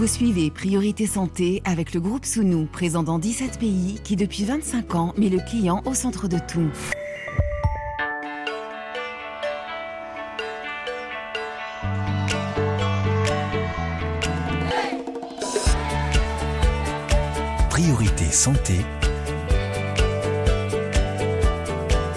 Vous suivez Priorité Santé avec le groupe Sounou, présent dans 17 pays, qui depuis 25 ans met le client au centre de tout. Priorité Santé.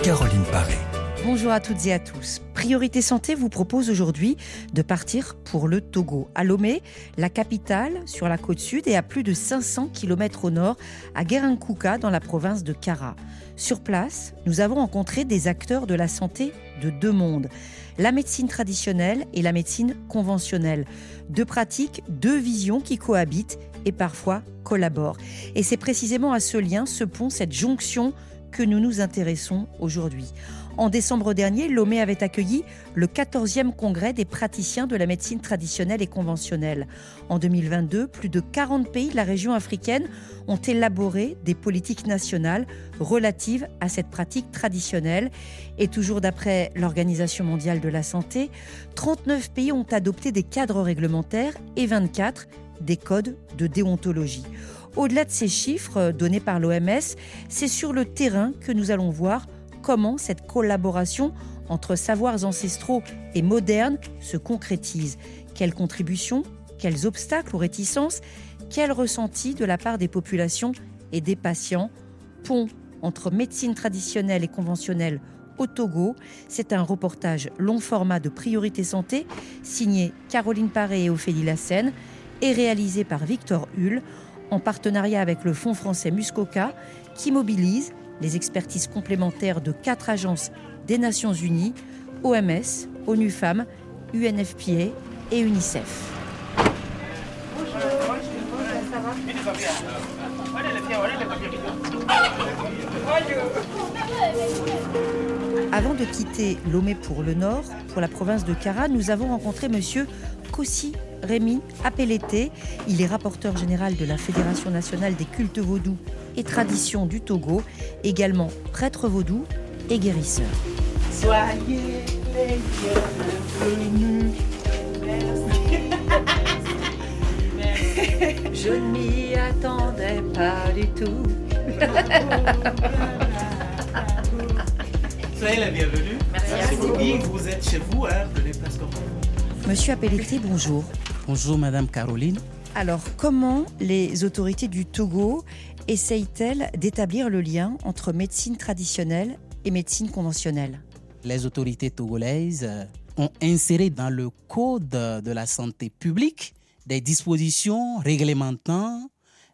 Caroline Paré. Bonjour à toutes et à tous. Priorité Santé vous propose aujourd'hui de partir pour le Togo. À Lomé, la capitale, sur la côte sud et à plus de 500 km au nord, à Guerinkuka, dans la province de Kara. Sur place, nous avons rencontré des acteurs de la santé de deux mondes. La médecine traditionnelle et la médecine conventionnelle. Deux pratiques, deux visions qui cohabitent et parfois collaborent. Et c'est précisément à ce lien, ce pont, cette jonction que nous nous intéressons aujourd'hui. En décembre dernier, Lomé avait accueilli le 14e congrès des praticiens de la médecine traditionnelle et conventionnelle. En 2022, plus de 40 pays de la région africaine ont élaboré des politiques nationales relatives à cette pratique traditionnelle. Et toujours d'après l'Organisation mondiale de la santé, 39 pays ont adopté des cadres réglementaires et 24 des codes de déontologie. Au-delà de ces chiffres donnés par l'OMS, c'est sur le terrain que nous allons voir comment cette collaboration entre savoirs ancestraux et modernes se concrétise. Quelles contributions, quels obstacles ou réticences, quels ressentis de la part des populations et des patients Pont entre médecine traditionnelle et conventionnelle au Togo? C'est un reportage long format de Priorité Santé signé Caroline Paré et Ophélie Lassène et réalisé par Victor Hull en partenariat avec le Fonds français Muscoca qui mobilise les expertises complémentaires de quatre agences des Nations Unies, OMS, ONU Femmes, UNFPA et UNICEF. Avant de quitter Lomé pour le nord, pour la province de Kara, nous avons rencontré monsieur Kossi Rémi Apelete. Il est rapporteur général de la Fédération nationale des cultes vaudous et traditions du Togo, également prêtre vaudou et guérisseur. Soyez les bienvenus. Je ne m'y attendais pas du tout. Soyez les bienvenus. Merci beaucoup. Vous êtes chez vous, hein, venez presque Monsieur Apelete, bonjour. Bonjour Madame Caroline. Alors, comment les autorités du Togo essayent-elles d'établir le lien entre médecine traditionnelle et médecine conventionnelle? Les autorités togolaises euh, ont inséré dans le Code de la santé publique des dispositions réglementant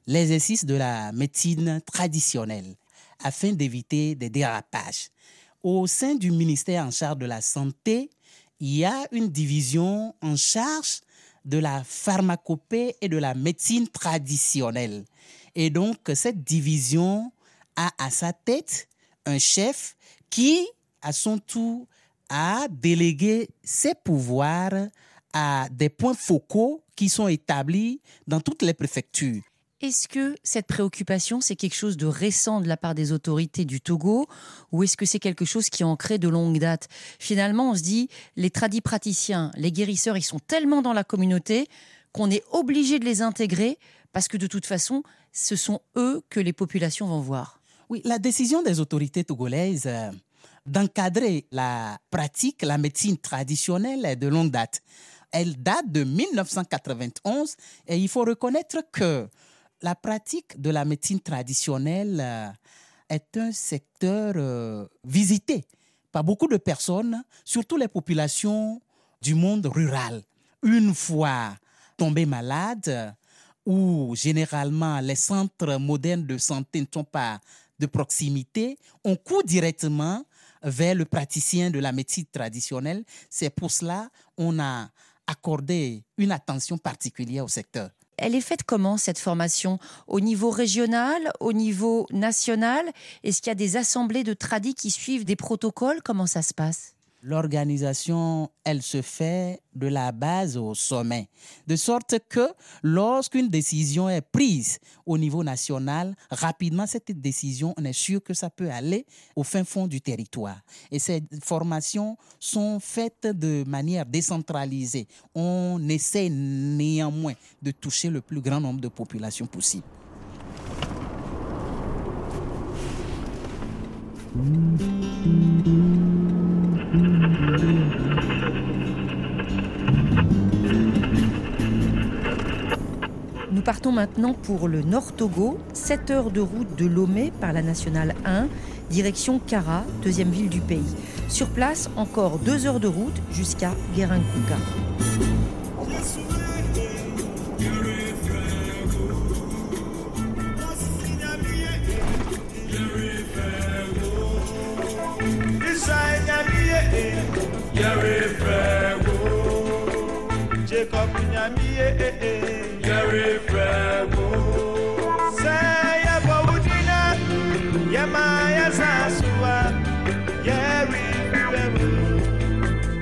l'exercice de la médecine traditionnelle afin d'éviter des dérapages. Au sein du ministère en charge de la santé, il y a une division en charge de la pharmacopée et de la médecine traditionnelle. Et donc, cette division a à sa tête un chef qui, à son tour, a délégué ses pouvoirs à des points focaux qui sont établis dans toutes les préfectures. Est-ce que cette préoccupation, c'est quelque chose de récent de la part des autorités du Togo ou est-ce que c'est quelque chose qui est ancré de longue date? Finalement, on se dit, les tradis praticiens, les guérisseurs, ils sont tellement dans la communauté qu'on est obligé de les intégrer parce que de toute façon, ce sont eux que les populations vont voir. Oui, la décision des autorités togolaises euh, d'encadrer la pratique, la médecine traditionnelle est de longue date. Elle date de 1991 et il faut reconnaître que la pratique de la médecine traditionnelle euh, est un secteur euh, visité par beaucoup de personnes, surtout les populations du monde rural. Une fois tombées malades, où généralement les centres modernes de santé ne sont pas de proximité, on court directement vers le praticien de la médecine traditionnelle. C'est pour cela qu'on a accordé une attention particulière au secteur. Elle est faite comment cette formation? Au niveau régional, au niveau national? Est-ce qu'il y a des assemblées de tradis qui suivent des protocoles? Comment ça se passe? L'organisation, elle se fait de la base au sommet, de sorte que lorsqu'une décision est prise au niveau national, rapidement cette décision, on est sûr que ça peut aller au fin fond du territoire. Et ces formations sont faites de manière décentralisée. On essaie néanmoins de toucher le plus grand nombre de populations possible. Nous partons maintenant pour le Nord Togo, 7 heures de route de Lomé par la nationale 1, direction Kara, deuxième ville du pays. Sur place, encore 2 heures de route jusqu'à Guerinkuka. Frego. Jacob Frego. Bawudina.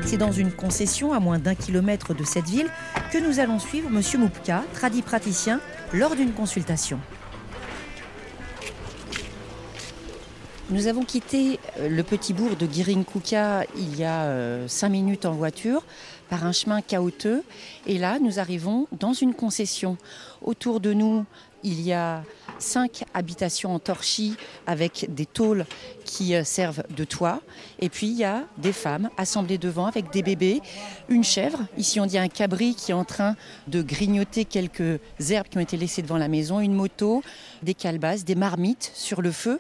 C'est dans une concession à moins d'un kilomètre de cette ville que nous allons suivre Monsieur Moupka, tradit praticien, lors d'une consultation. Nous avons quitté euh, le petit bourg de Girinkuka il y a euh, cinq minutes en voiture par un chemin caouteux. Et là, nous arrivons dans une concession. Autour de nous, il y a cinq habitations en torchis avec des tôles qui euh, servent de toit. Et puis, il y a des femmes assemblées devant avec des bébés, une chèvre. Ici, on dit un cabri qui est en train de grignoter quelques herbes qui ont été laissées devant la maison, une moto, des calebasses, des marmites sur le feu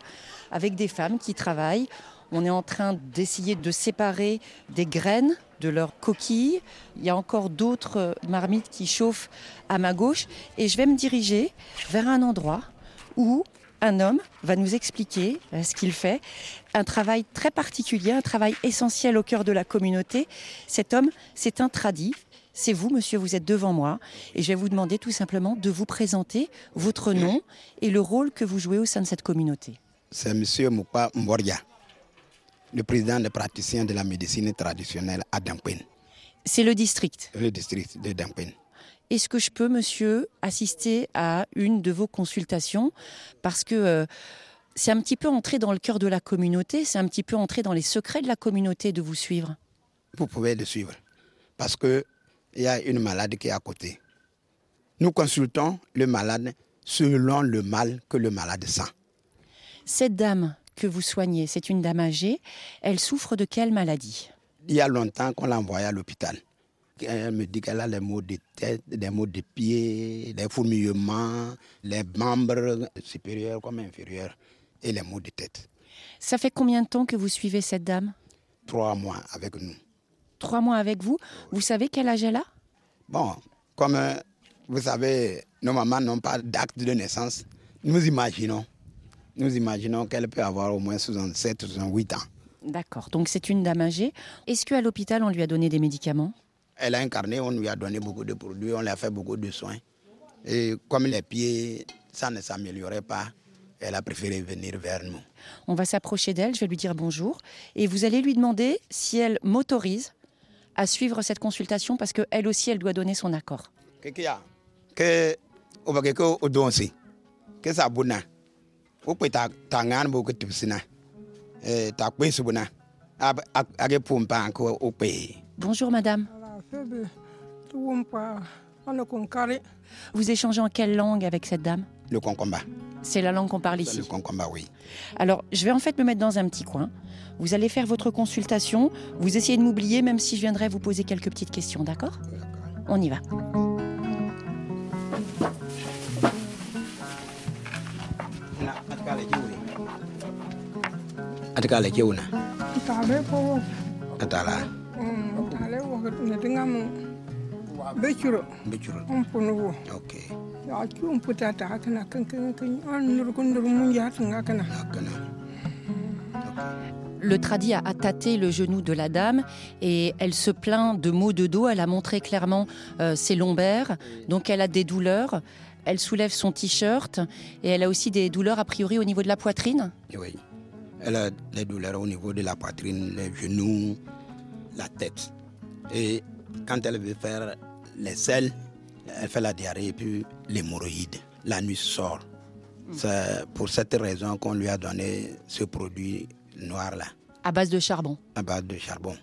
avec des femmes qui travaillent. On est en train d'essayer de séparer des graines de leurs coquilles. Il y a encore d'autres marmites qui chauffent à ma gauche. Et je vais me diriger vers un endroit où un homme va nous expliquer euh, ce qu'il fait. Un travail très particulier, un travail essentiel au cœur de la communauté. Cet homme, c'est un tradit. C'est vous, monsieur, vous êtes devant moi. Et je vais vous demander tout simplement de vous présenter votre nom et le rôle que vous jouez au sein de cette communauté. C'est M. Moupa Mboria, le président des praticiens de la médecine traditionnelle à Dampen, C'est le district. le district de Dampen. Est-ce que je peux, monsieur, assister à une de vos consultations? Parce que euh, c'est un petit peu entrer dans le cœur de la communauté, c'est un petit peu entrer dans les secrets de la communauté de vous suivre. Vous pouvez le suivre parce qu'il y a une malade qui est à côté. Nous consultons le malade selon le mal que le malade sent. Cette dame que vous soignez, c'est une dame âgée. Elle souffre de quelle maladie? Il y a longtemps qu'on l'a envoyée à l'hôpital. Elle me dit qu'elle a les maux de tête, des maux de pied, des fourmillements, les membres supérieurs comme inférieurs et les maux de tête. Ça fait combien de temps que vous suivez cette dame? Trois mois avec nous. Trois mois avec vous? Vous savez quel âge elle a? Bon, comme euh, vous savez, nos mamans n'ont pas d'acte de naissance, nous imaginons, nous imaginons qu'elle peut avoir au moins 67 ou 68 ans. D'accord, donc c'est une dame âgée. Est-ce qu'à l'hôpital, on lui a donné des médicaments? Elle a incarné, on lui a donné beaucoup de produits, on lui a fait beaucoup de soins. Et comme les pieds, ça ne s'améliorait pas, elle a préféré venir vers nous. On va s'approcher d'elle, je vais lui dire bonjour. Et vous allez lui demander si elle m'autorise à suivre cette consultation parce qu'elle aussi, elle doit donner son accord. Qu'est-ce qu'il y a Que ta ta ab pays. Bonjour madame. Vous échangez en quelle langue avec cette dame? Le concomba, C'est la langue qu'on parle le ici. concomba, oui. Alors, je vais en fait me mettre dans un petit coin. Vous allez faire votre consultation. Vous essayez de m'oublier, même si je viendrai vous poser quelques petites questions, d'accord On y va. Atkale kiuna, tale po atala, mm tale wo ne dingam becuro bichuru. on pono wo Okay, ya chum puta ta kana kan kan kan an nur kun nur mun ya tanga kana akana. Le tradit a, a tâté le genou de la dame et elle se plaint de maux de dos. Elle a montré clairement euh, ses lombaires, donc elle a des douleurs. Elle soulève son t-shirt et elle a aussi des douleurs a priori au niveau de la poitrine. Oui. Elle a des douleurs au niveau de la poitrine, les genoux, la tête. Et quand elle veut faire les selles, elle fait la diarrhée et puis l'hémorroïde. La nuit sort. C'est pour cette raison qu'on lui a donné ce produit noir-là, À base de charbon. à base de charbon.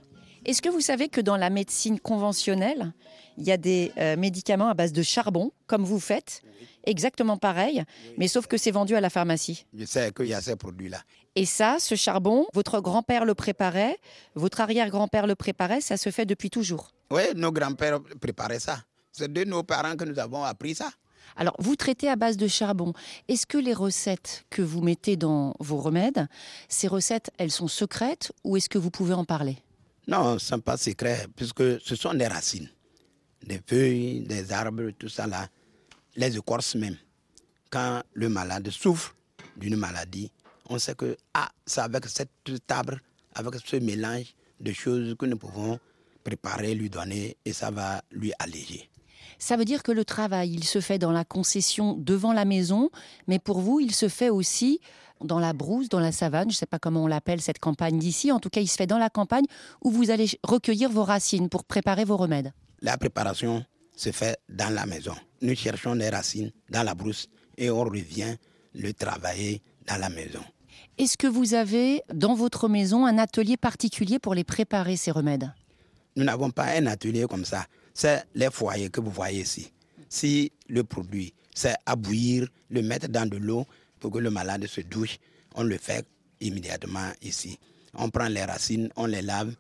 Est-ce que vous savez que dans la médecine conventionnelle, il y a des euh, médicaments à base de charbon, comme vous faites, exactement pareil, mais sauf que c'est vendu à la pharmacie. Je sais qu'il y a ces produits-là. Et ça, ce charbon, votre grand-père le préparait, votre arrière-grand-père le préparait, ça se fait depuis toujours. Oui, nos grands-pères préparaient ça. C'est de nos parents que nous avons appris ça. Alors, vous traitez à base de charbon. Est-ce que les recettes que vous mettez dans vos remèdes, ces recettes, elles sont secrètes ou est-ce que vous pouvez en parler? Non, ce n'est pas secret, puisque ce sont des racines, des feuilles, des arbres, tout ça là, les écorces même. Quand le malade souffre d'une maladie, on sait que ah, c'est avec cet arbre, avec ce mélange de choses que nous pouvons préparer, lui donner, et ça va lui alléger. Ça veut dire que le travail, il se fait dans la concession devant la maison, mais pour vous, il se fait aussi dans la brousse, dans la savane, je ne sais pas comment on l'appelle cette campagne d'ici, en tout cas il se fait dans la campagne où vous allez recueillir vos racines pour préparer vos remèdes. La préparation se fait dans la maison. Nous cherchons les racines dans la brousse et on revient le travailler dans la maison. Est-ce que vous avez dans votre maison un atelier particulier pour les préparer, ces remèdes? Nous n'avons pas un atelier comme ça. C'est les foyers que vous voyez ici. Si le produit, c'est à bouillir, le mettre dans de l'eau pour que le malade se douche, on le fait immédiatement ici. On prend les racines, on les lave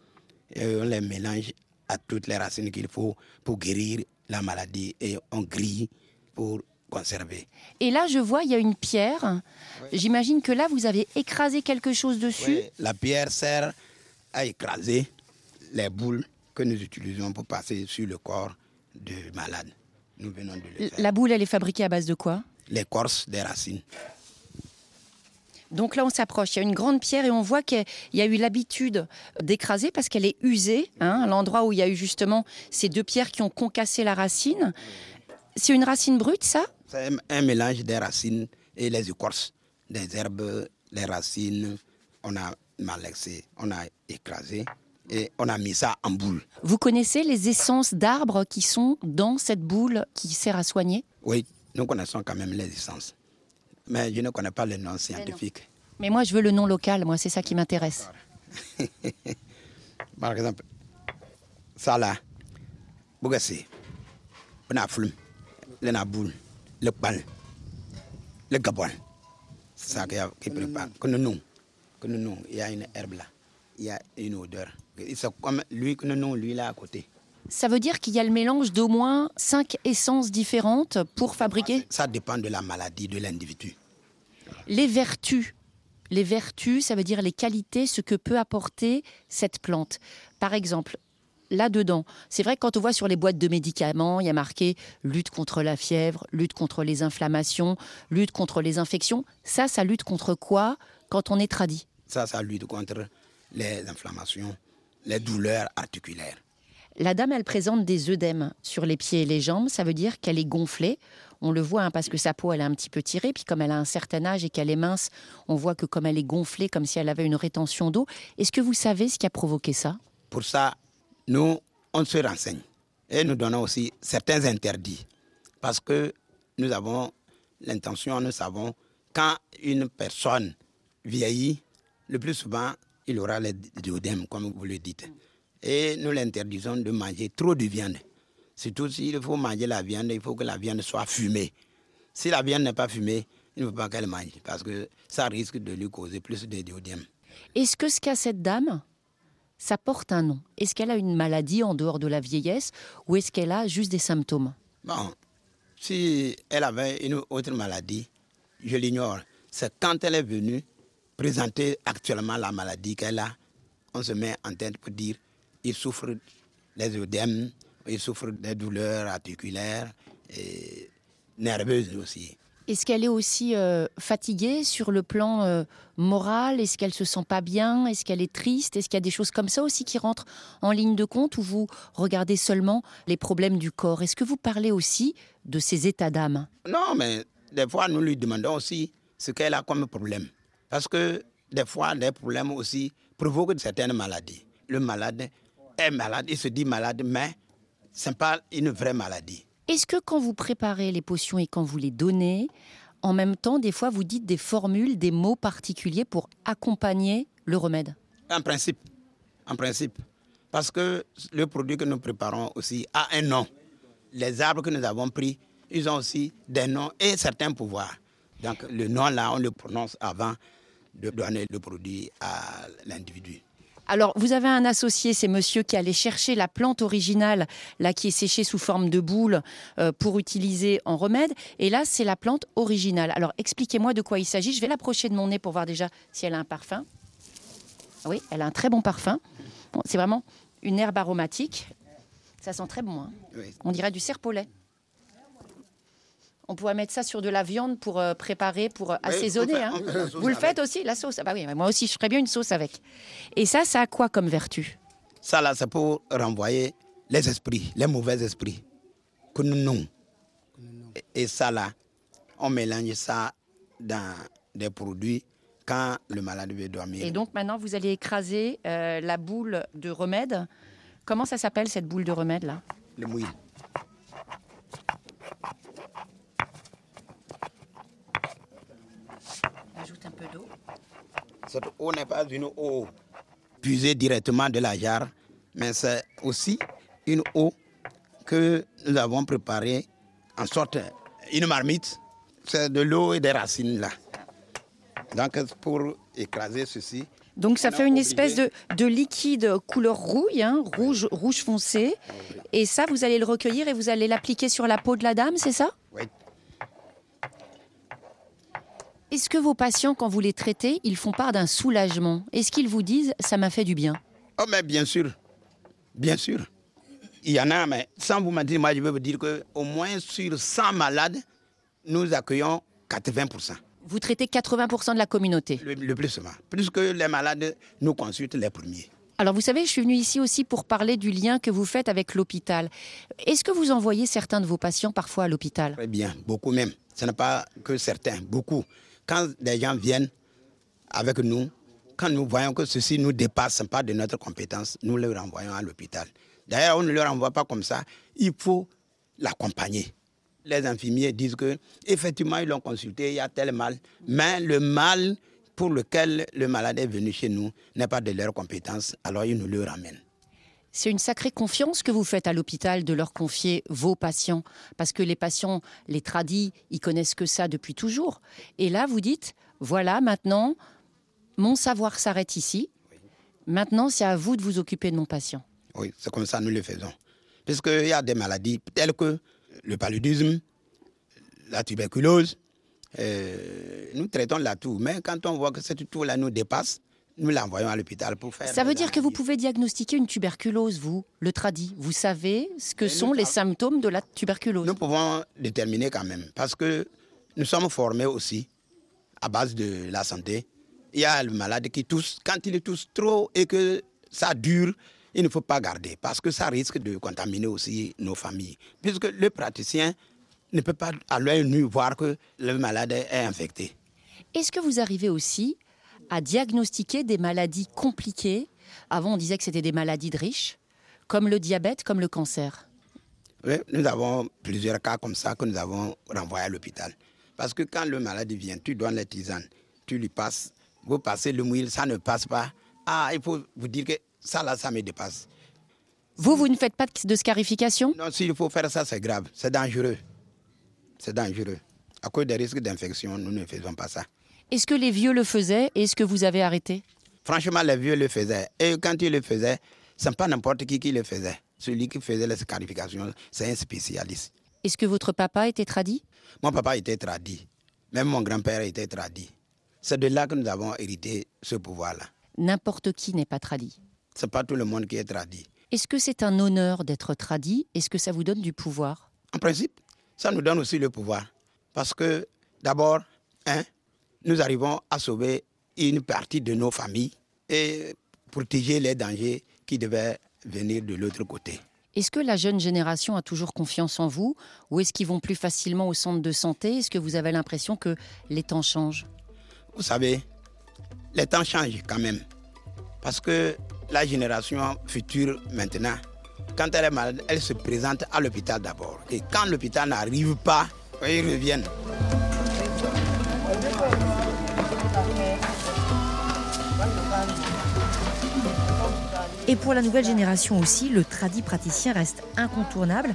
et on les mélange à toutes les racines qu'il faut pour guérir la maladie et on grille pour conserver. Et là, je vois, il y a une pierre. J'imagine que là, vous avez écrasé quelque chose dessus. Oui, La pierre sert à écraser les boules que nous utilisons pour passer sur le corps du malade. Nous venons de le faire. La boule, elle est fabriquée à base de quoi? L'écorce des racines. Donc là, on s'approche. Il y a une grande pierre et on voit qu'il y a eu l'habitude d'écraser parce qu'elle est usée. hein, l'endroit où il y a eu justement ces deux pierres qui ont concassé la racine. C'est une racine brute, ça? C'est un- un mélange des racines et les écorces, des herbes, les racines. On a malaxé, on a écrasé et on a mis ça en boule. Vous connaissez les essences d'arbres qui sont dans cette boule qui sert à soigner? Oui, nous connaissons quand même les essences. Mais je ne connais pas le nom scientifique. Mais moi, je veux le nom local. Moi, c'est ça qui m'intéresse. Par exemple, ça là, Bougassi, on a flume, le naboule, le bal, le gabon. C'est ça qui, prépare. Que nous, nous, que nous, il y a une herbe là, il y a une odeur. C'est comme lui, nous, lui là à côté. Ça veut dire qu'il y a le mélange d'au moins cinq essences différentes pour fabriquer Ça dépend de la maladie de l'individu. les vertus. Les vertus, ça veut dire les qualités, ce que peut apporter cette plante. Par exemple, là-dedans, c'est vrai que quand on voit sur les boîtes de médicaments, il y a marqué lutte contre la fièvre, lutte contre les inflammations, lutte contre les infections. Ça, ça lutte contre quoi quand on est tradit? Ça, ça lutte contre les inflammations, les douleurs articulaires. La dame, elle présente des œdèmes sur les pieds et les jambes. Ça veut dire qu'elle est gonflée. On le voit hein, parce que sa peau, elle est un petit peu tirée. Puis comme elle a un certain âge et qu'elle est mince, on voit que comme elle est gonflée, comme si elle avait une rétention d'eau. Est-ce que vous savez ce qui a provoqué ça? Pour ça, nous, on se renseigne et nous donnons aussi certains interdits. Parce que nous avons l'intention, nous savons, quand une personne vieillit, le plus souvent, il aura les diodèmes, comme vous le dites. Et nous l'interdisons de manger trop de viande. Surtout s'il faut manger la viande, il faut que la viande soit fumée. Si la viande n'est pas fumée, il ne faut pas qu'elle mange, parce que ça risque de lui causer plus de diodèmes. Est-ce que ce qu'a cette dame, ça porte un nom? Est-ce qu'elle a une maladie en dehors de la vieillesse ou est-ce qu'elle a juste des symptômes? Bon, si elle avait une autre maladie, je l'ignore. C'est quand elle est venue présenter actuellement la maladie qu'elle a, on se met en tête pour dire il souffre des œdèmes, il souffre des douleurs articulaires et nerveuses aussi. Est-ce qu'elle est aussi euh, fatiguée sur le plan euh, moral? Est-ce qu'elle se sent pas bien? Est-ce qu'elle est triste? Est-ce qu'il y a des choses comme ça aussi qui rentrent en ligne de compte ou vous regardez seulement les problèmes du corps? Est-ce que vous parlez aussi de ces états d'âme? Non, mais des fois, nous lui demandons aussi ce qu'elle a comme problème. Parce que des fois, des problèmes aussi provoquent certaines maladies. Le malade est malade, il se dit malade, mais ce n'est pas une vraie maladie. Est-ce que quand vous préparez les potions et quand vous les donnez, en même temps, des fois, vous dites des formules, des mots particuliers pour accompagner le remède? En principe, en principe. Parce que le produit que nous préparons aussi a un nom. Les arbres que nous avons pris, ils ont aussi des noms et certains pouvoirs. Donc le nom là, on le prononce avant de donner le produit à l'individu. Alors, vous avez un associé, c'est monsieur qui allait chercher la plante originale, là qui est séchée sous forme de boule euh, pour utiliser en remède. Et là, c'est la plante originale. Alors, expliquez-moi de quoi il s'agit. Je vais l'approcher de mon nez pour voir déjà si elle a un parfum. Oui, elle a un très bon parfum. Bon, c'est vraiment une herbe aromatique. Ça sent très bon. hein. Oui. On dirait du serpolet. On pourrait mettre ça sur de la viande pour euh, préparer, pour euh, Oui, assaisonner. hein. Vous le avec. faites aussi, la sauce? Ah bah oui, moi aussi, je ferais bien une sauce avec. Et ça, ça a quoi comme vertu? Ça là, c'est pour renvoyer les esprits, les mauvais esprits. Que nous Et ça là, on mélange ça dans des produits quand le malade veut dormir. Et donc maintenant, vous allez écraser euh, la boule de remède. Comment ça s'appelle cette boule de remède là? Le mouille. Ajoute un peu d'eau. Cette eau n'est pas une eau puisée directement de la jarre, mais c'est aussi une eau que nous avons préparée en sorte une marmite. C'est de l'eau et des racines là. Donc pour écraser ceci, Donc ça fait une obligé. espèce de, de liquide couleur rouille, hein, rouge, rouge foncé. Et ça, vous allez le recueillir et vous allez l'appliquer sur la peau de la dame, c'est ça? Oui, Est-ce que vos patients, quand vous les traitez, ils font part d'un soulagement? Est-ce qu'ils vous disent ça m'a fait du bien? Oh, mais bien sûr. Bien sûr. Il y en a, mais sans vous mentir, moi, je veux vous dire qu'au moins sur 100 malades, nous accueillons 80%. Vous traitez 80% de la communauté. Le, le plus souvent. Plus que les malades nous consultent les premiers. Alors vous savez, je suis venue ici aussi pour parler du lien que vous faites avec l'hôpital. Est-ce que vous envoyez certains de vos patients parfois à l'hôpital? Très bien, beaucoup même. Ce n'est pas que certains, beaucoup. Quand des gens viennent avec nous, quand nous voyons que ceci nous dépasse pas de notre compétence, nous les renvoyons à l'hôpital. D'ailleurs, on ne le renvoie pas comme ça. Il faut l'accompagner. Les infirmiers disent que effectivement ils l'ont consulté, il y a tel mal, mais le mal pour lequel le malade est venu chez nous n'est pas de leur compétence, alors ils nous le ramènent. C'est une sacrée confiance que vous faites à l'hôpital de leur confier vos patients. Parce que les patients, les tradis, ils connaissent que ça depuis toujours. Et là, vous dites, voilà, maintenant, mon savoir s'arrête ici. Maintenant, c'est à vous de vous occuper de mon patient. Oui, c'est comme ça nous le faisons. Puisqu'il y a des maladies telles que le paludisme, la tuberculose, euh, nous traitons la toux. Mais quand on voit que cette toux-là nous dépasse, nous l'envoyons à l'hôpital pour faire. Ça veut dire que vous pouvez diagnostiquer une tuberculose, vous, le tradi. Vous savez ce que Mais nous sont les symptômes de la tuberculose. Nous pouvons déterminer quand même, parce que nous sommes formés aussi à base de la santé. Il y a le malade qui tousse. Quand il tousse trop et que ça dure, il ne faut pas garder, parce que ça risque de contaminer aussi nos familles. Puisque le praticien ne peut pas à l'œil nu voir que le malade est infecté. Est-ce que vous arrivez aussi à diagnostiquer des maladies compliquées Avant, on disait que c'était des maladies de riches, comme le diabète, comme le cancer. Oui, nous avons plusieurs cas comme ça que nous avons renvoyés à l'hôpital. Parce que quand le malade vient, tu donnes les tisanes, tu lui passes, vous passez le mouille, ça ne passe pas. Ah, il faut vous dire que ça là, ça me dépasse. Vous, vous ne faites pas de scarification? Non, s'il faut faire ça, c'est grave, c'est dangereux. C'est dangereux. À cause des risques d'infection, nous ne faisons pas ça. Est-ce que les vieux le faisaient et est-ce que vous avez arrêté? Franchement, les vieux le faisaient. Et quand ils le faisaient, ce n'est pas n'importe qui qui le faisait. Celui qui faisait les scarifications, c'est un spécialiste. Est-ce que votre papa était tradit? Mon papa était tradit. Même mon grand-père était tradit. C'est de là que nous avons hérité ce pouvoir-là. N'importe qui n'est pas tradit. Ce n'est pas tout le monde qui est tradit. Est-ce que c'est un honneur d'être tradit? Est-ce que ça vous donne du pouvoir? En principe, ça nous donne aussi le pouvoir. Parce que, d'abord, hein, nous arrivons à sauver une partie de nos familles et protéger les dangers qui devaient venir de l'autre côté. Est-ce que la jeune génération a toujours confiance en vous Ou est-ce qu'ils vont plus facilement au centre de santé? Est-ce que vous avez l'impression que les temps changent? Vous savez, les temps changent quand même. Parce que la génération future maintenant, quand elle est malade, elle se présente à l'hôpital d'abord. Et quand l'hôpital n'arrive pas, ils reviennent. Et pour la nouvelle génération aussi, le tradit praticien reste incontournable,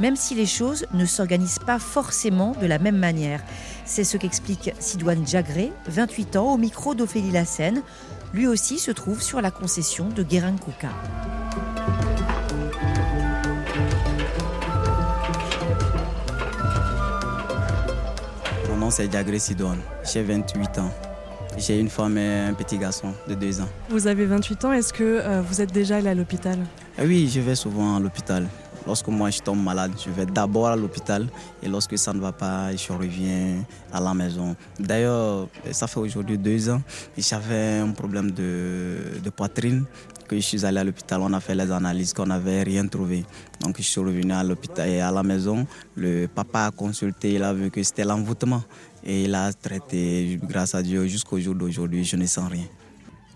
même si les choses ne s'organisent pas forcément de la même manière. C'est ce qu'explique Sidoine Jagré, 28 ans, au micro d'Ophélie Lassène. Lui aussi se trouve sur la concession de Guérin-Kouka. Mon nom c'est Diagré Sidoine, j'ai 28 ans. J'ai une femme et un petit garçon de 2 ans. Vous avez 28 ans, est-ce que euh, vous êtes déjà allé à l'hôpital? Et oui, je vais souvent à l'hôpital. Lorsque moi je tombe malade, je vais d'abord à l'hôpital et lorsque ça ne va pas, je reviens à la maison. D'ailleurs, ça fait aujourd'hui deux ans, j'avais un problème de, de poitrine que je suis allé à l'hôpital, on a fait les analyses, qu'on n'avait rien trouvé. Donc je suis revenu à l'hôpital et à la maison. Le papa a consulté, il a vu que c'était l'envoûtement et il a traité, grâce à Dieu, jusqu'au jour d'aujourd'hui, je ne sens rien.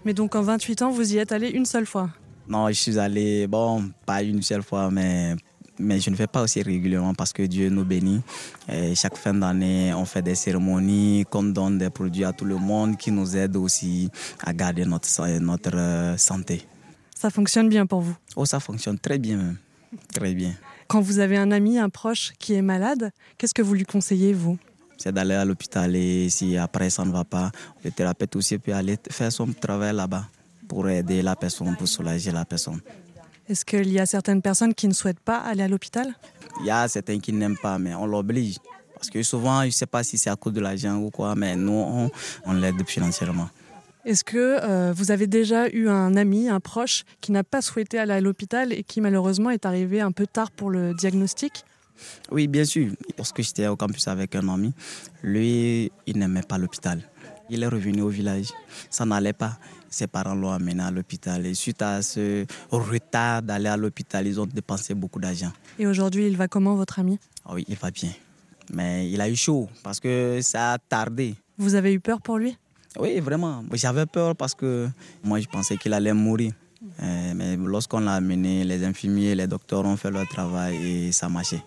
Mais donc en 28 ans, vous y êtes allé une seule fois? Non, je suis allé, bon, pas une seule fois, mais mais je ne fais pas aussi régulièrement parce que Dieu nous bénit. Et chaque fin d'année, on fait des cérémonies, qu'on donne des produits à tout le monde qui nous aident aussi à garder notre, notre euh, santé. Ça fonctionne bien pour vous? Oh, ça fonctionne très bien même. Très bien. Quand vous avez un ami, un proche qui est malade, qu'est-ce que vous lui conseillez, vous? C'est d'aller à l'hôpital et si après ça ne va pas, le thérapeute aussi peut aller faire son travail là-bas pour aider la personne, pour soulager la personne. Est-ce qu'il y a certaines personnes qui ne souhaitent pas aller à l'hôpital? Il y a certains qui n'aiment pas, mais on l'oblige. Parce que souvent, je ne sais pas si c'est à cause de l'argent ou quoi, mais nous, on, on l'aide financièrement. Est-ce que euh, vous avez déjà eu un ami, un proche, qui n'a pas souhaité aller à l'hôpital et qui malheureusement est arrivé un peu tard pour le diagnostic? Oui, bien sûr. Lorsque j'étais au campus avec un ami, lui, il n'aimait pas l'hôpital. Il est revenu au village. Ça n'allait pas. Ses parents l'ont amené à l'hôpital. Et suite à ce retard d'aller à l'hôpital, ils ont dépensé beaucoup d'argent. Et aujourd'hui, il va comment, votre ami? Ah Oui, il va bien. Mais il a eu chaud parce que ça a tardé. Vous avez eu peur pour lui? Oui, vraiment. J'avais peur parce que moi, je pensais qu'il allait mourir. Euh, mais lorsqu'on l'a amené, les infirmiers, les docteurs ont fait leur travail et ça marchait.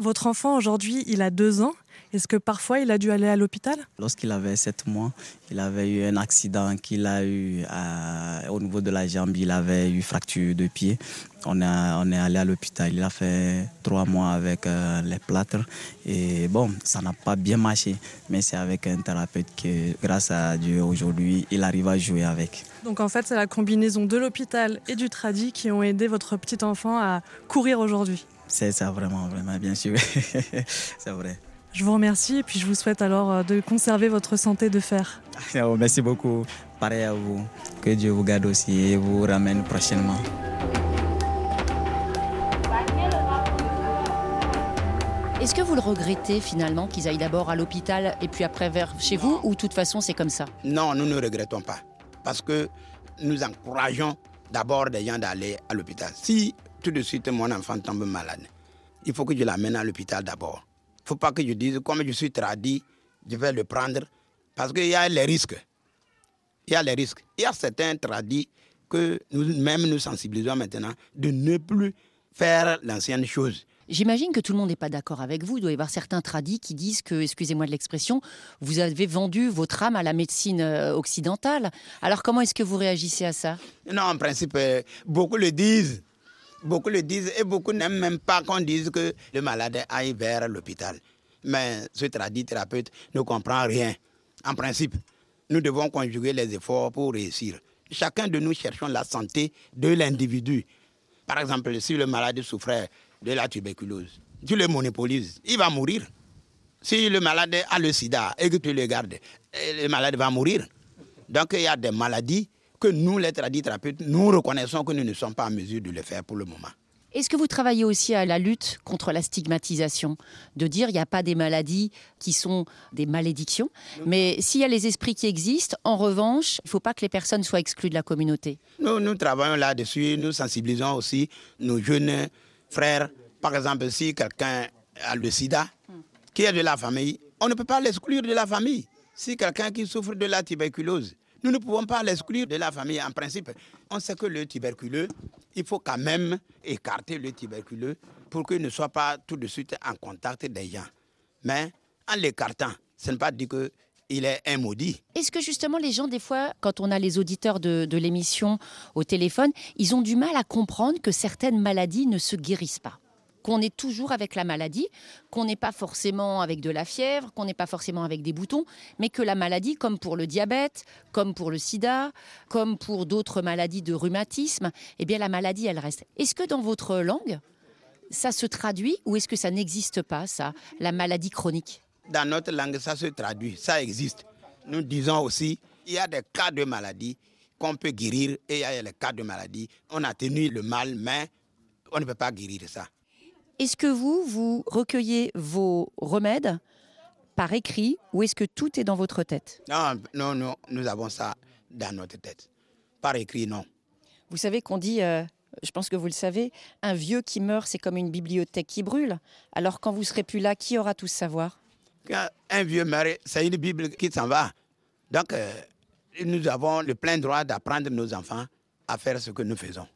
Votre enfant, aujourd'hui, il a deux ans. Est-ce que parfois il a dû aller à l'hôpital? Lorsqu'il avait sept mois, il avait eu un accident qu'il a eu à- au niveau de la jambe. Il avait eu fracture de pied. On, a, on est allé à l'hôpital. Il a fait trois mois avec euh, les plâtres. Et bon, ça n'a pas bien marché. Mais c'est avec un thérapeute que, grâce à Dieu, aujourd'hui, il arrive à jouer avec. Donc en fait, c'est la combinaison de l'hôpital et du tradi qui ont aidé votre petit enfant à courir aujourd'hui. C'est ça vraiment, vraiment, bien sûr. c'est vrai. Je vous remercie et puis je vous souhaite alors euh, de conserver votre santé de fer. Oh, Merci beaucoup. Pareil à vous. Que Dieu vous garde aussi et vous ramène prochainement. Est-ce que vous le regrettez finalement qu'ils aillent d'abord à l'hôpital et puis après vers chez vous ou de toute façon c'est comme ça? Non, nous ne regrettons pas. Parce que nous encourageons d'abord les gens d'aller à l'hôpital. Si tout de suite mon enfant tombe malade, il faut que je l'amène à l'hôpital d'abord. Il ne faut pas que je dise, comme je suis tradit, je vais le prendre. Parce qu'il y a les risques. Il y a les risques. Il y a certains tradis que nous-mêmes nous sensibilisons maintenant de ne plus faire l'ancienne chose. J'imagine que tout le monde n'est pas d'accord avec vous. Il doit y avoir certains tradis qui disent que, excusez-moi de l'expression, vous avez vendu votre âme à la médecine euh, occidentale. Alors comment est-ce que vous réagissez à ça? Non, en principe, euh, beaucoup le disent. Beaucoup le disent et beaucoup n'aiment même pas qu'on dise que le malade aille vers l'hôpital. Mais ce tradit thérapeute ne comprend rien. En principe, nous devons conjuguer les efforts pour réussir. Chacun de nous cherchons la santé de l'individu. Par exemple, si le malade souffrait de la tuberculose, tu le monopolises, il va mourir. Si le malade a le sida et que tu le gardes, eh, le malade va mourir. Donc il y a des maladies que nous, les tradis thérapeutes, nous reconnaissons que nous ne sommes pas en mesure de le faire pour le moment. Est-ce que vous travaillez aussi à la lutte contre la stigmatisation? De dire il n'y a pas des maladies qui sont des malédictions, mais s'il y a les esprits qui existent, en revanche, il ne faut pas que les personnes soient exclues de la communauté. Nous, nous travaillons là-dessus, nous sensibilisons aussi nos jeunes frères. Par exemple, si quelqu'un a le sida, qui est de la famille, on ne peut pas l'exclure de la famille. Si quelqu'un qui souffre de la tuberculose, Nous ne pouvons pas l'exclure de la famille en principe. On sait que le tuberculeux, il faut quand même écarter le tuberculeux pour qu'il ne soit pas tout de suite en contact des gens. Mais en l'écartant, ce n'est pas dit qu'il est un maudit. Est-ce que justement les gens, des fois, quand on a les auditeurs de l'émission au téléphone, ils ont du mal à comprendre que certaines maladies ne se guérissent pas? Qu'on est toujours avec la maladie, qu'on n'est pas forcément avec de la fièvre, qu'on n'est pas forcément avec des boutons, mais que la maladie, comme pour le diabète, comme pour le sida, comme pour d'autres maladies de rhumatisme, eh bien la maladie, elle reste. Est-ce que dans votre langue, ça se traduit ou est-ce que ça n'existe pas, ça, la maladie chronique? Dans notre langue, ça se traduit, ça existe. Nous disons aussi, il y a des cas de maladie qu'on peut guérir et il y a les cas de maladie, on a tenu le mal, mais on ne peut pas guérir ça. Est-ce que vous, vous recueillez vos remèdes par écrit ou est-ce que tout est dans votre tête? Non, non, non, nous avons ça dans notre tête. Par écrit, non. Vous savez qu'on dit, euh, je pense que vous le savez, un vieux qui meurt, c'est comme une bibliothèque qui brûle. Alors quand vous serez plus là, qui aura tout ce savoir? Quand un vieux meurt, c'est une Bible qui s'en va. Donc, euh, nous avons le plein droit d'apprendre nos enfants à faire ce que nous faisons.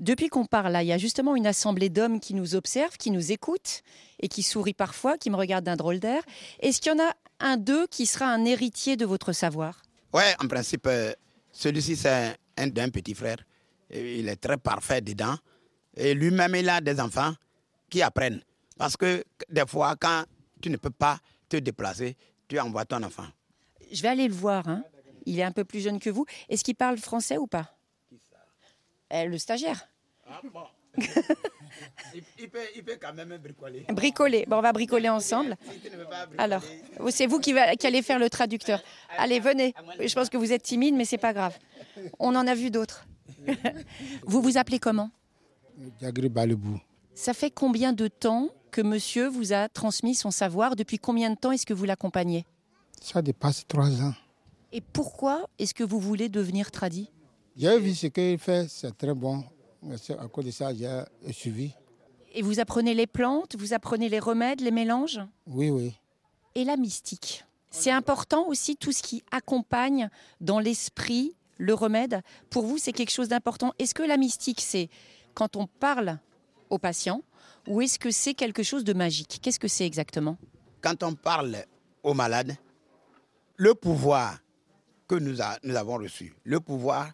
Depuis qu'on parle là, il y a justement une assemblée d'hommes qui nous observent, qui nous écoutent et qui sourient parfois, qui me regardent d'un drôle d'air. Est-ce qu'il y en a un d'eux qui sera un héritier de votre savoir? Oui, en principe, euh, celui-ci, c'est un d'un petit frère. Il est très parfait dedans. Et lui-même, il a des enfants qui apprennent. Parce que des fois, quand tu ne peux pas te déplacer, tu envoies ton enfant. Je vais aller le voir. hein. Il est un peu plus jeune que vous. Est-ce qu'il parle français ou pas? Euh, Le stagiaire. il, peut, il peut quand même bricoler. Bricoler. Bon, on va bricoler ensemble. Alors, c'est vous qui, va- qui allez faire le traducteur. Allez, venez. Je pense que vous êtes timide, mais c'est pas grave. On en a vu d'autres. vous vous appelez comment? Ça fait combien de temps que monsieur vous a transmis son savoir? Depuis combien de temps est-ce que vous l'accompagnez? Ça dépasse trois ans. Et pourquoi est-ce que vous voulez devenir tradit J'ai vu ce qu'il fait, c'est très bon. À cause de ça, j'ai suivi. Et vous apprenez les plantes, vous apprenez les remèdes, les mélanges? Oui, oui. Et la mystique C'est important aussi tout ce qui accompagne dans l'esprit le remède. Pour vous, c'est quelque chose d'important. Est-ce que la mystique, c'est quand on parle au patient ou est-ce que c'est quelque chose de magique? Qu'est-ce que c'est exactement? Quand on parle aux malades, le pouvoir que nous, a- nous avons reçu, le pouvoir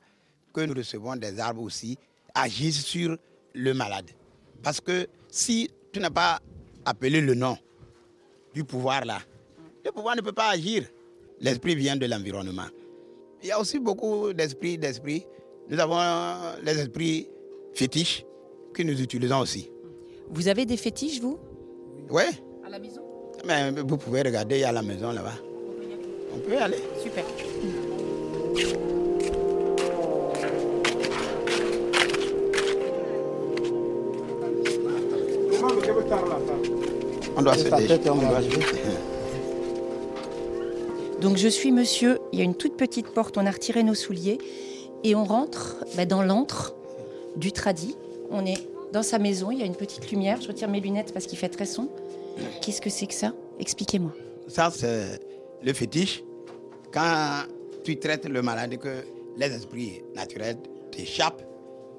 que nous recevons des arbres aussi, agissent sur le malade. Parce que si tu n'as pas appelé le nom du pouvoir là, le pouvoir ne peut pas agir. L'esprit vient de l'environnement. Il y a aussi beaucoup d'esprits, d'esprits. Nous avons les esprits fétiches que nous utilisons aussi. Vous avez des fétiches, vous? Oui, À la maison? Mais vous pouvez regarder à la maison là-bas. On peut y aller. Super. On doit se Donc je suis monsieur, il y a une toute petite porte, on a retiré nos souliers et on rentre bah, dans l'antre du tradit. On est dans sa maison, il y a une petite lumière, je retire mes lunettes parce qu'il fait très sombre. Qu'est-ce que c'est que ça? Expliquez-moi. Ça, c'est le fétiche. Quand tu traites le malade, que les esprits naturels t'échappent,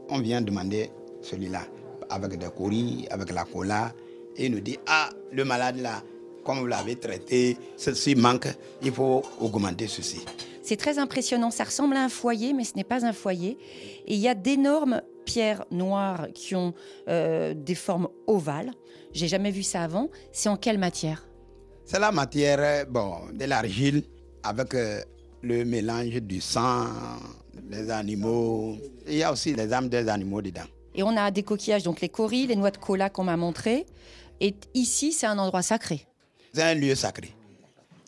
on vient demander celui-là, avec des courriers, avec la cola, et il nous dit Ah, le malade là, comme vous l'avez traité, ceci manque, il faut augmenter ceci. C'est très impressionnant, ça ressemble à un foyer, mais ce n'est pas un foyer. Et il y a d'énormes pierres noires qui ont euh, des formes ovales. J'ai jamais vu ça avant. C'est en quelle matière? C'est la matière, euh, bon, de l'argile avec euh, le mélange du sang des animaux. Il y a aussi les âmes des animaux dedans. Et on a des coquillages, donc les coris, les noix de cola qu'on m'a montré. Et ici, c'est un endroit sacré. C'est un lieu sacré.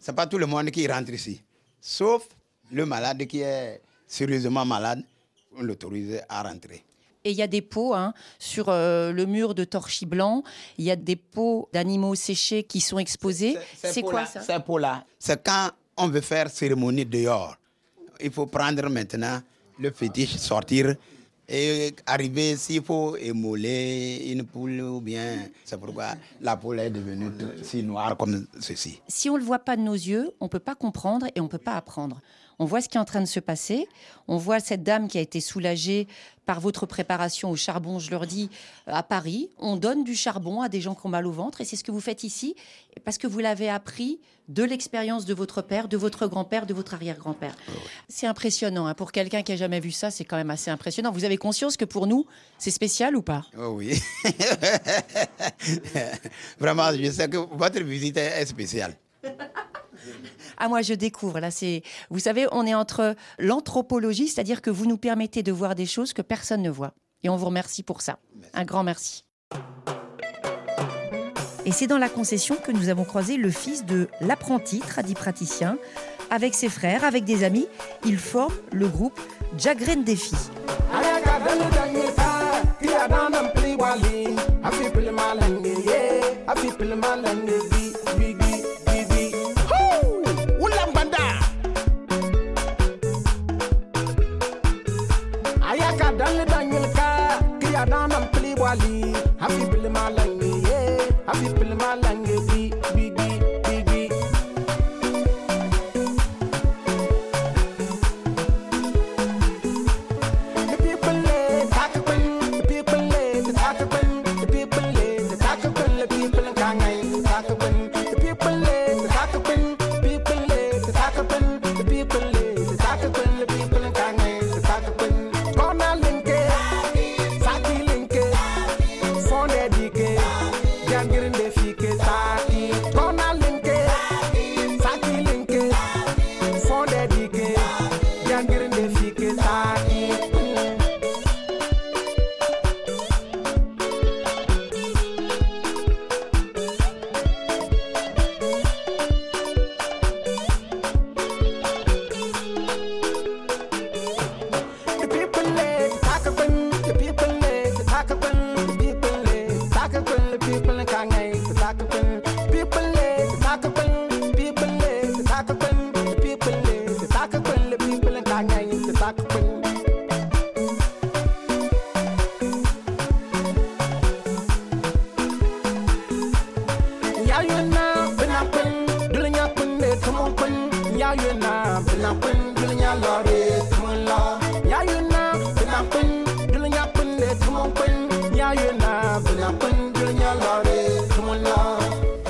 C'est pas tout le monde qui rentre ici. Sauf le malade qui est sérieusement malade, on l'autorise à rentrer. Et il y a des pots hein, sur euh, le mur de torchis blanc. Il y a des pots d'animaux séchés qui sont exposés. C'est quoi ça? C'est pour là. C'est quand on veut faire cérémonie dehors. Il faut prendre maintenant le fétiche, sortir et arriver s'il faut émouler une poule ou bien. C'est pourquoi la poule est devenue si noire comme ceci. Si on ne le voit pas de nos yeux, on ne peut pas comprendre et on ne peut pas apprendre. On voit ce qui est en train de se passer. On voit cette dame qui a été soulagée par votre préparation au charbon, je leur dis, euh, à Paris. On donne du charbon à des gens qui ont mal au ventre et c'est ce que vous faites ici parce que vous l'avez appris de l'expérience de votre père, de votre grand-père, de votre arrière-grand-père. C'est impressionnant. hein. Pour quelqu'un qui a jamais vu ça, c'est quand même assez impressionnant. Vous avez conscience que pour nous, c'est spécial ou pas? Oh oui. Vraiment, je sais que votre visite est spéciale. Ah moi je découvre là c'est vous savez on est entre l'anthropologie c'est-à-dire que vous nous permettez de voir des choses que personne ne voit et on vous remercie pour ça. Un grand merci. Et c'est dans la concession que nous avons croisé le fils de l'apprenti tradipraticien. Avec ses frères, avec des amis, ils forment le groupe Jagren Défi.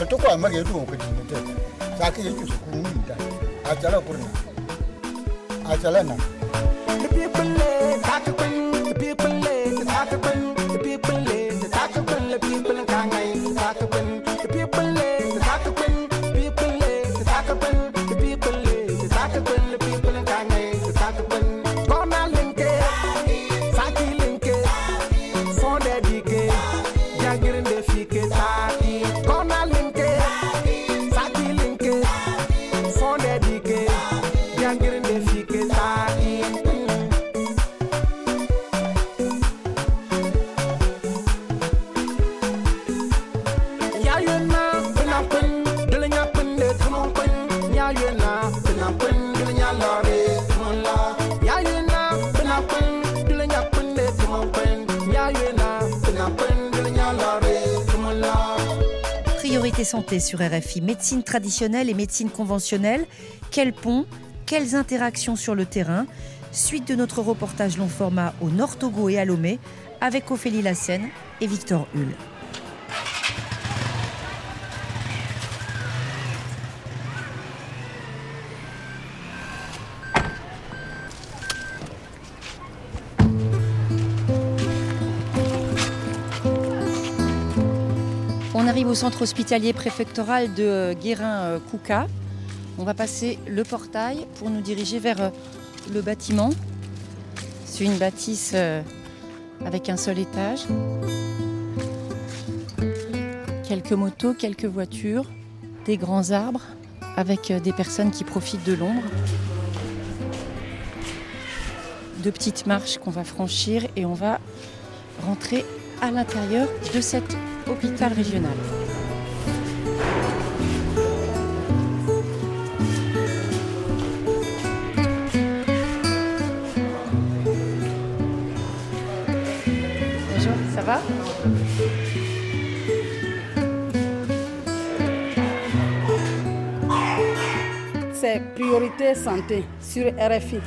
Tukwa mage tu ko tin te sa ke yi su ku mun da a jala kurna a jala na Priorité santé sur RFI, médecine traditionnelle et médecine conventionnelle. Quel pont Quelles interactions sur le terrain? Suite de notre reportage long format au Nord Togo et à Lomé avec Ophélie Lassène et Victor Hull. Au centre hospitalier préfectoral de Guérin-Kouka. On va passer le portail pour nous diriger vers euh, le bâtiment. C'est une bâtisse euh, avec un seul étage. Quelques motos, quelques voitures, des grands arbres avec euh, des personnes qui profitent de l'ombre. Deux petites marches qu'on va franchir et on va rentrer à l'intérieur de cet hôpital régional. Bonjour, ça va? C'est Priorité Santé sur RFI.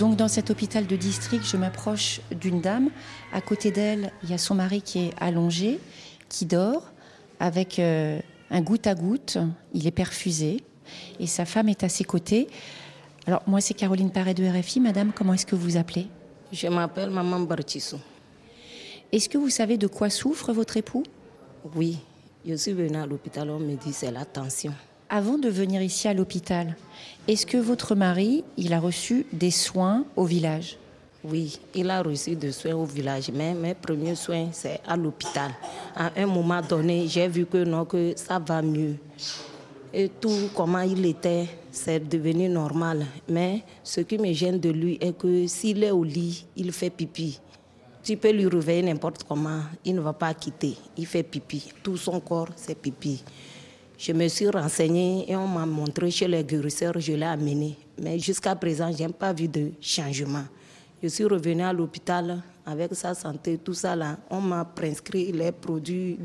Donc dans cet hôpital de district, je m'approche d'une dame. À côté d'elle, il y a son mari qui est allongé, qui dort, avec euh, un goutte à goutte. Il est perfusé et sa femme est à ses côtés. Alors moi, c'est Caroline Paré de RFI. Madame, comment est-ce que vous appelez? Je m'appelle Maman Bartissou. Est-ce que vous savez de quoi souffre votre époux? Oui, je suis venue à l'hôpital, on me dit c'est la tension. Avant de venir ici à l'hôpital, est-ce que votre mari, il a reçu des soins au village? Oui, il a reçu des soins au village, mais mes premiers soins, c'est à l'hôpital. À un moment donné, j'ai vu que non, que ça va mieux. Et tout comment il était, c'est devenu normal. Mais ce qui me gêne de lui est que s'il est au lit, il fait pipi. Tu peux lui réveiller n'importe comment, il ne va pas quitter. Il fait pipi. Tout son corps, c'est pipi. Je me suis renseignée et on m'a montré chez les guérisseurs, je l'ai amené. Mais jusqu'à présent, je n'ai pas vu de changement. Je suis revenue à l'hôpital avec sa santé, tout ça là. On m'a prescrit les produits,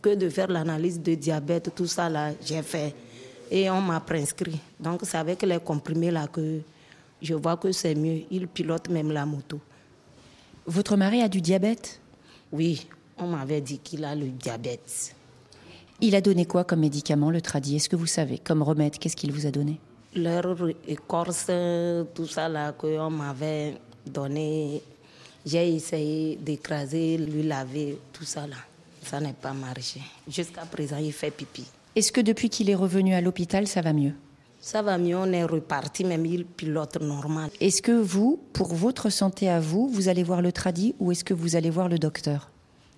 que de faire l'analyse de diabète, tout ça là, j'ai fait. Et on m'a prescrit. Donc c'est avec les comprimés là que je vois que c'est mieux. Il pilote même la moto. Votre mari a du diabète? Oui, on m'avait dit qu'il a le diabète. Il a donné quoi comme médicament, le tradit Est-ce que vous savez Comme remède, qu'est-ce qu'il vous a donné? Leur écorce, tout ça là qu'on m'avait donné, j'ai essayé d'écraser, lui laver, tout ça là. Ça n'a pas marché. Jusqu'à présent, il fait pipi. Est-ce que depuis qu'il est revenu à l'hôpital, ça va mieux? Ça va mieux, on est reparti, même il pilote normal. Est-ce que vous, pour votre santé à vous, vous allez voir le tradit ou est-ce que vous allez voir le docteur?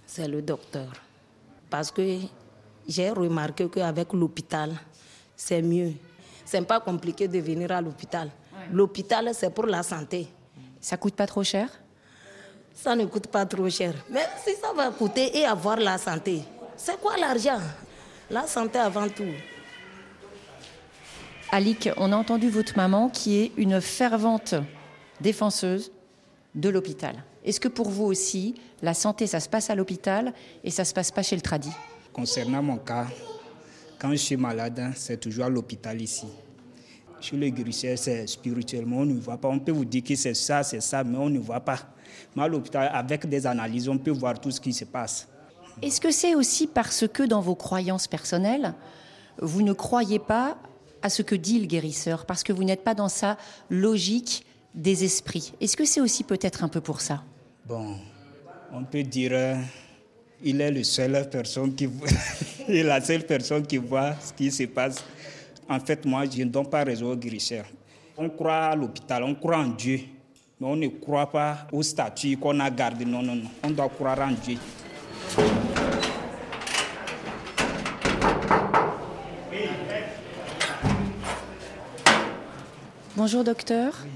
C'est le docteur. Parce que j'ai remarqué qu'avec l'hôpital, c'est mieux. C'est pas compliqué de venir à l'hôpital. L'hôpital, c'est pour la santé. Ça coûte pas trop cher? Ça ne coûte pas trop cher. Mais si ça va coûter et avoir la santé, c'est quoi l'argent? La santé avant tout. Alic, on a entendu votre maman qui est une fervente défenseuse de l'hôpital. Est-ce que pour vous aussi, la santé, ça se passe à l'hôpital et ça se passe pas chez le tradit? Concernant mon cas, quand je suis malade, c'est toujours à l'hôpital ici. Chez le guérisseur, c'est spirituellement, on ne voit pas. On peut vous dire que c'est ça, c'est ça, mais on ne voit pas. Mais à l'hôpital, avec des analyses, on peut voir tout ce qui se passe. Est-ce que c'est aussi parce que dans vos croyances personnelles, vous ne croyez pas à ce que dit le guérisseur, parce que vous n'êtes pas dans sa logique des esprits? Est-ce que c'est aussi peut-être un peu pour ça? Bon, on peut dire, euh, il est le seul personne qui la seule personne qui voit ce qui se passe. En fait, moi, je ne donne pas raison au guérisseur. On croit à l'hôpital, on croit en Dieu, mais on ne croit pas au statut qu'on a gardé. Non, non, non. On doit croire en Dieu. Bonjour docteur.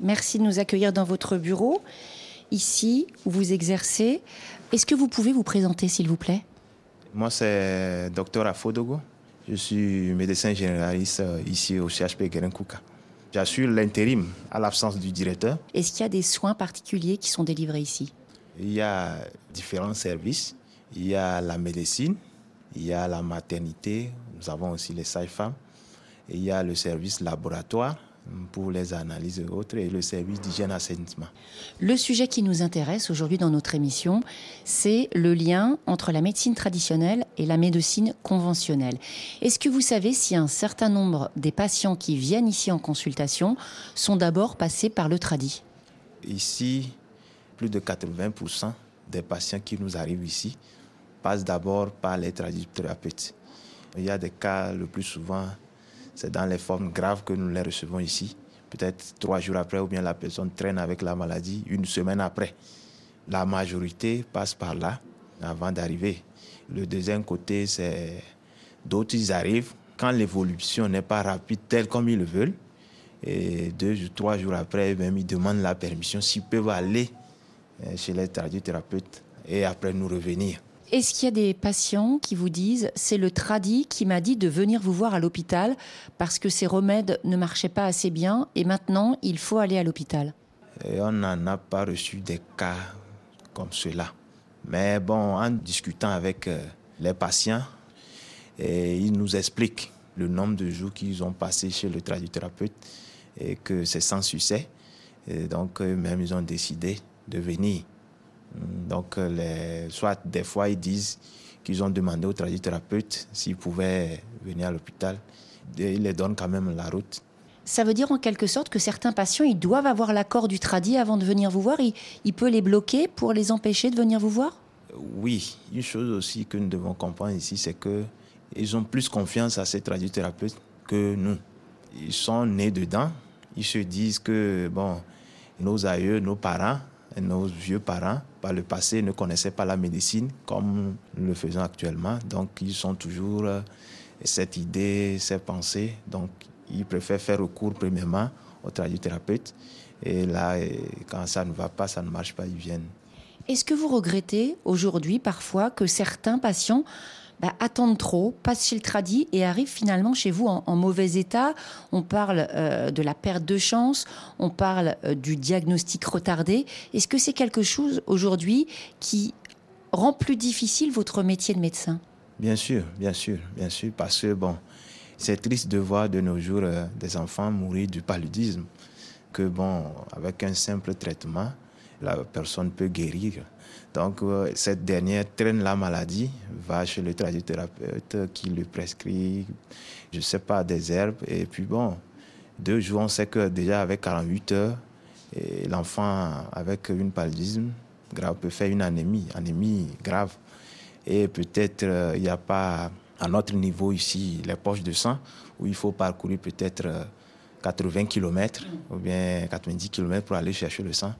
Merci de nous accueillir dans votre bureau, ici où vous exercez. Est-ce que vous pouvez vous présenter s'il vous plaît? Moi c'est docteur Afodogo. Je suis médecin généraliste euh, ici au CHP Guérenkouka. J'assure l'intérim à l'absence du directeur. Est-ce qu'il y a des soins particuliers qui sont délivrés ici? Il y a différents services. Il y a la médecine, il y a la maternité, nous avons aussi les sages-femmes, il y a le service laboratoire pour les analyses et autres, et le service d'hygiène assainissement. Le sujet qui nous intéresse aujourd'hui dans notre émission, c'est le lien entre la médecine traditionnelle et la médecine conventionnelle. Est-ce que vous savez si un certain nombre des patients qui viennent ici en consultation sont d'abord passés par le tradit Ici, plus de 80% des patients qui nous arrivent ici passent d'abord par les tradithérapeutes. Il y a des cas, le plus souvent, c'est dans les formes graves que nous les recevons ici. Peut-être trois jours après, ou bien la personne traîne avec la maladie une semaine après. La majorité passe par là avant d'arriver. Le deuxième côté, c'est d'autres, ils arrivent quand l'évolution n'est pas rapide telle comme ils le veulent. Et deux ou trois jours après, même, ils demandent la permission s'ils peuvent aller euh, chez les tradithérapeutes et après nous revenir. Est-ce qu'il y a des patients qui vous disent c'est le tradit qui m'a dit de venir vous voir à l'hôpital parce que ces remèdes ne marchaient pas assez bien et maintenant il faut aller à l'hôpital? Et On n'en a pas reçu des cas comme cela. Mais bon, en discutant avec euh, les patients, ils nous expliquent le nombre de jours qu'ils ont passé chez le traducteur-thérapeute et que c'est sans succès. Et donc, eux-mêmes, ils ont décidé de venir. Donc, les, soit des fois, ils disent qu'ils ont demandé au traducteur-thérapeute s'ils pouvaient venir à l'hôpital. Ils les donnent quand même la route. Ça veut dire en quelque sorte que certains patients, ils doivent avoir l'accord du tradit avant de venir vous voir. Il, il peut les bloquer pour les empêcher de venir vous voir? Oui, une chose aussi que nous devons comprendre ici, c'est que ils ont plus confiance à ces traducteurs-thérapeutes que nous. Ils sont nés dedans. Ils se disent que bon, nos aïeux, nos parents, nos vieux parents, par le passé, ne connaissaient pas la médecine comme nous le faisons actuellement. Donc, ils sont toujours euh, cette idée, ces pensées. Donc, ils préfèrent faire recours premièrement au traducteur-thérapeute. Et là, quand ça ne va pas, ça ne marche pas, ils viennent. Est-ce que vous regrettez aujourd'hui parfois que certains patients bah, attendent trop, passent chez le tradit et arrivent finalement chez vous en, mauvais état. On parle euh, de la perte de chance, on parle euh, du diagnostic retardé. Est-ce que c'est quelque chose aujourd'hui qui rend plus difficile votre métier de médecin? Bien sûr, bien sûr, bien sûr, parce que bon, c'est triste de voir de nos jours euh, des enfants mourir du paludisme, que bon, avec un simple traitement, la personne peut guérir. Donc, euh, cette dernière traîne la maladie, va chez le traducteur qui lui prescrit, je ne sais pas, des herbes. Et puis, bon, deux jours, on sait que déjà avec 48 heures, l'enfant avec une paludisme grave peut faire une anémie, anémie grave. Et peut-être euh, il n'y a pas à notre niveau ici les poches de sang où il faut parcourir peut-être 80 km ou bien 90 km pour aller chercher le sang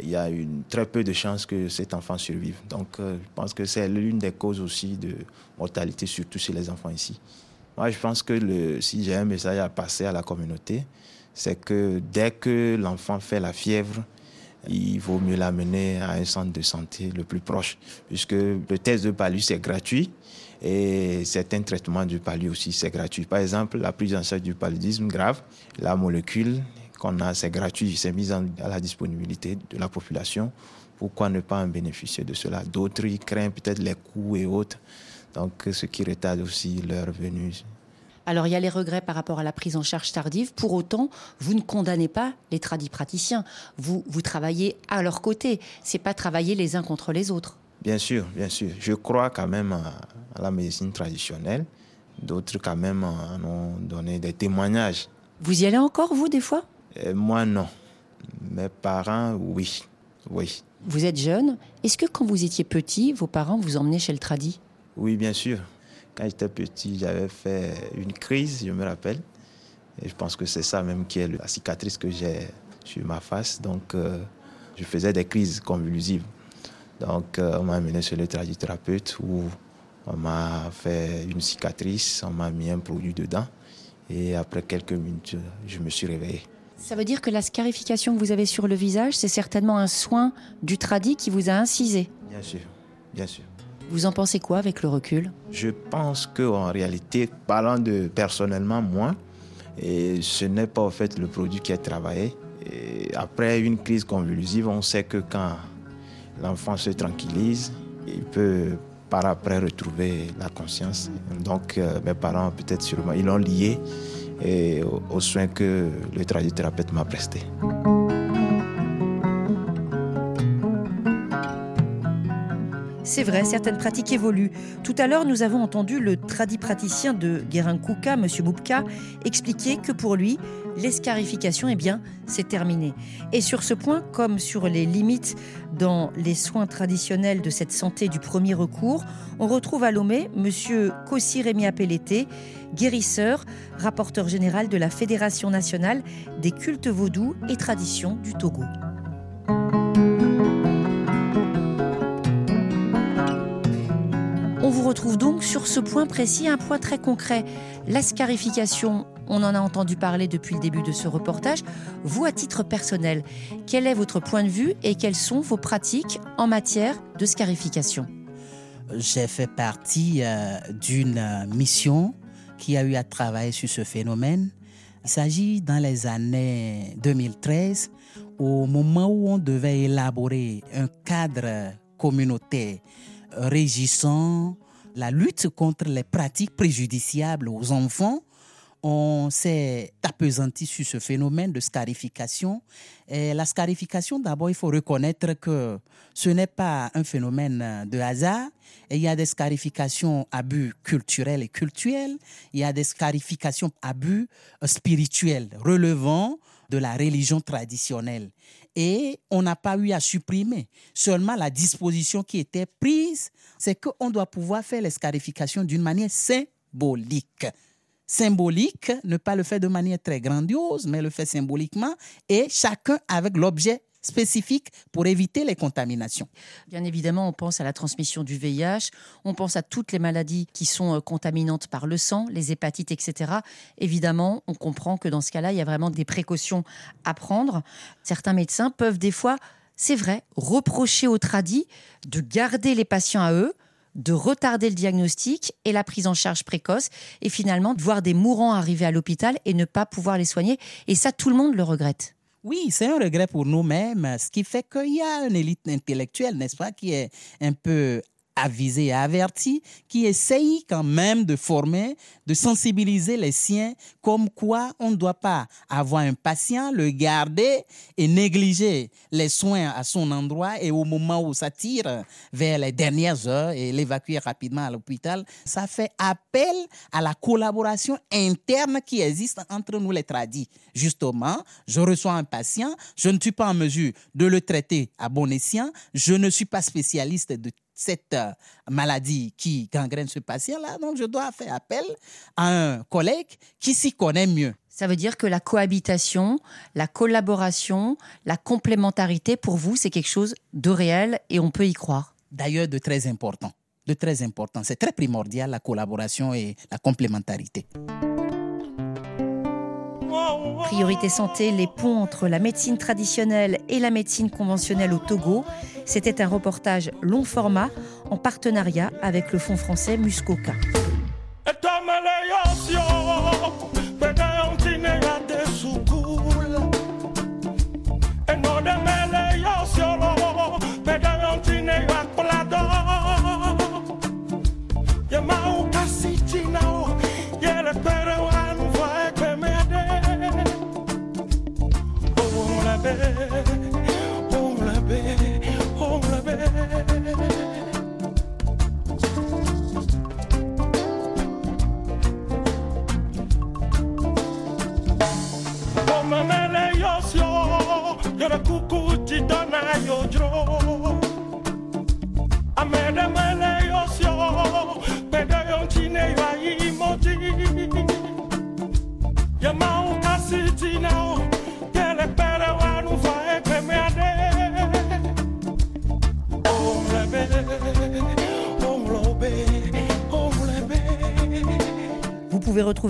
il y a une, très peu de chances que cet enfant survive. Donc, euh, je pense que c'est l'une des causes aussi de mortalité, surtout chez les enfants ici. Moi, je pense que si j'ai un message à passer à la communauté, c'est que dès que l'enfant fait la fièvre, il vaut mieux l'amener à un centre de santé le plus proche, puisque le test de palud, c'est gratuit. Et certains traitements du palud aussi, c'est gratuit. Par exemple, la prise en charge du paludisme grave, la molécule qu'on a, c'est gratuit, c'est mis à la disponibilité de la population. Pourquoi ne pas en bénéficier de cela? D'autres, ils craignent peut-être les coûts et autres, donc ce qui retarde aussi leur venue. Alors il y a les regrets par rapport à la prise en charge tardive. Pour autant, vous ne condamnez pas les tradis praticiens. Vous, vous travaillez à leur côté. C'est pas travailler les uns contre les autres. Bien sûr, bien sûr. Je crois quand même à, la médecine traditionnelle. D'autres quand même en ont donné des témoignages. Vous y allez encore, vous, des fois? Euh, moi, non. Mes parents, oui. Oui. Vous êtes jeune. Est-ce que quand vous étiez petit, vos parents vous emmenaient chez le tradit? Oui, bien sûr. Quand j'étais petit, j'avais fait une crise, je me rappelle. Et je pense que c'est ça même qui est la cicatrice que j'ai sur ma face. Donc, euh, je faisais des crises convulsives. Donc, euh, on m'a amené chez le tradithérapeute où on m'a fait une cicatrice, on m'a mis un produit dedans. Et après quelques minutes, je me suis réveillé. Ça veut dire que la scarification que vous avez sur le visage, c'est certainement un soin du tradit qui vous a incisé. Bien sûr, bien sûr. Vous en pensez quoi avec le recul? Je pense qu'en réalité, parlant de personnellement, moi, et ce n'est pas en fait le produit qui est travaillé. Et après une crise convulsive, on sait que quand l'enfant se tranquillise, il peut par après retrouver la conscience. Donc euh, mes parents, peut-être sûrement, ils l'ont lié et aux soins que le tradithérapeute m'a presté. C'est vrai, certaines pratiques évoluent. Tout à l'heure, nous avons entendu le tradipraticien de Guérin-Kouka, M. Moupka, expliquer que pour lui, l'escarification, eh bien, c'est terminé. Et sur ce point, comme sur les limites dans les soins traditionnels de cette santé du premier recours, on retrouve à Lomé M. Kossi Rémi guérisseur, rapporteur général de la Fédération nationale des cultes vaudous et traditions du Togo. On vous retrouve donc sur ce point précis, un point très concret. La scarification, on en a entendu parler depuis le début de ce reportage. Vous, à titre personnel, quel est votre point de vue et quelles sont vos pratiques en matière de scarification? J'ai fait partie euh, d'une euh, mission qui a eu à travailler sur ce phénomène. Il s'agit dans les années 2013, au moment où on devait élaborer un cadre communautaire régissant la lutte contre les pratiques préjudiciables aux enfants, on s'est appesanti sur ce phénomène de scarification. Et la scarification, d'abord, il faut reconnaître que ce n'est pas un phénomène de hasard. Il y a des scarifications à but culturel et cultuel. Il y a des scarifications à but spirituel, relevant de la religion traditionnelle. Et on n'a pas eu à supprimer. Seulement la disposition qui était prise, c'est qu'on doit pouvoir faire les scarifications d'une manière symbolique symbolique, ne pas le faire de manière très grandiose, mais le faire symboliquement, et chacun avec l'objet spécifique pour éviter les contaminations. Bien évidemment, on pense à la transmission du VIH, on pense à toutes les maladies qui sont euh, contaminantes par le sang, les hépatites, etc. Évidemment, on comprend que dans ce cas-là, il y a vraiment des précautions à prendre. Certains médecins peuvent des fois, c'est vrai, reprocher aux tradis de garder les patients à eux, de retarder le diagnostic et la prise en charge précoce et finalement de voir des mourants arriver à l'hôpital et ne pas pouvoir les soigner. Et ça, tout le monde le regrette. Oui, c'est un regret pour nous-mêmes, ce qui fait qu'il y a une élite intellectuelle, n'est-ce pas, qui est un peu avisé et averti, qui essaye quand même de former, de sensibiliser les siens, comme quoi on ne doit pas avoir un patient, le garder et négliger les soins à son endroit et au moment où ça tire vers les dernières heures et l'évacuer rapidement à l'hôpital. Ça fait appel à la collaboration interne qui existe entre nous les tradis. Justement, je reçois un patient, je ne suis pas en mesure de le traiter à bon escient, je ne suis pas spécialiste de cette euh, maladie qui gangrène ce patient-là. Donc, je dois faire appel à un collègue qui s'y connaît mieux. Ça veut dire que la cohabitation, la collaboration, la complémentarité, pour vous, c'est quelque chose de réel et on peut y croire. D'ailleurs, de très important. De très important. C'est très primordial, la collaboration et la complémentarité. Priorité santé, les ponts entre la médecine traditionnelle et la médecine conventionnelle au Togo. C'était un reportage long format en partenariat avec le Fonds français Muscoca.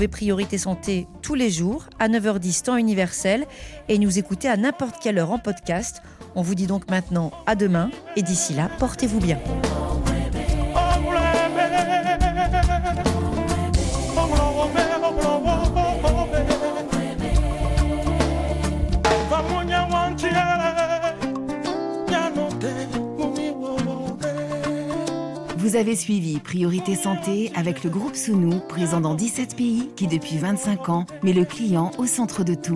Priorité Santé tous les jours à 9h10 temps universel et nous écouter à n'importe quelle heure en podcast. On vous dit donc maintenant à demain et d'ici là, portez-vous bien. Avez suivi Priorité Santé avec le groupe Sounou, présent dans 17 pays, qui depuis 25 ans met le client au centre de tout.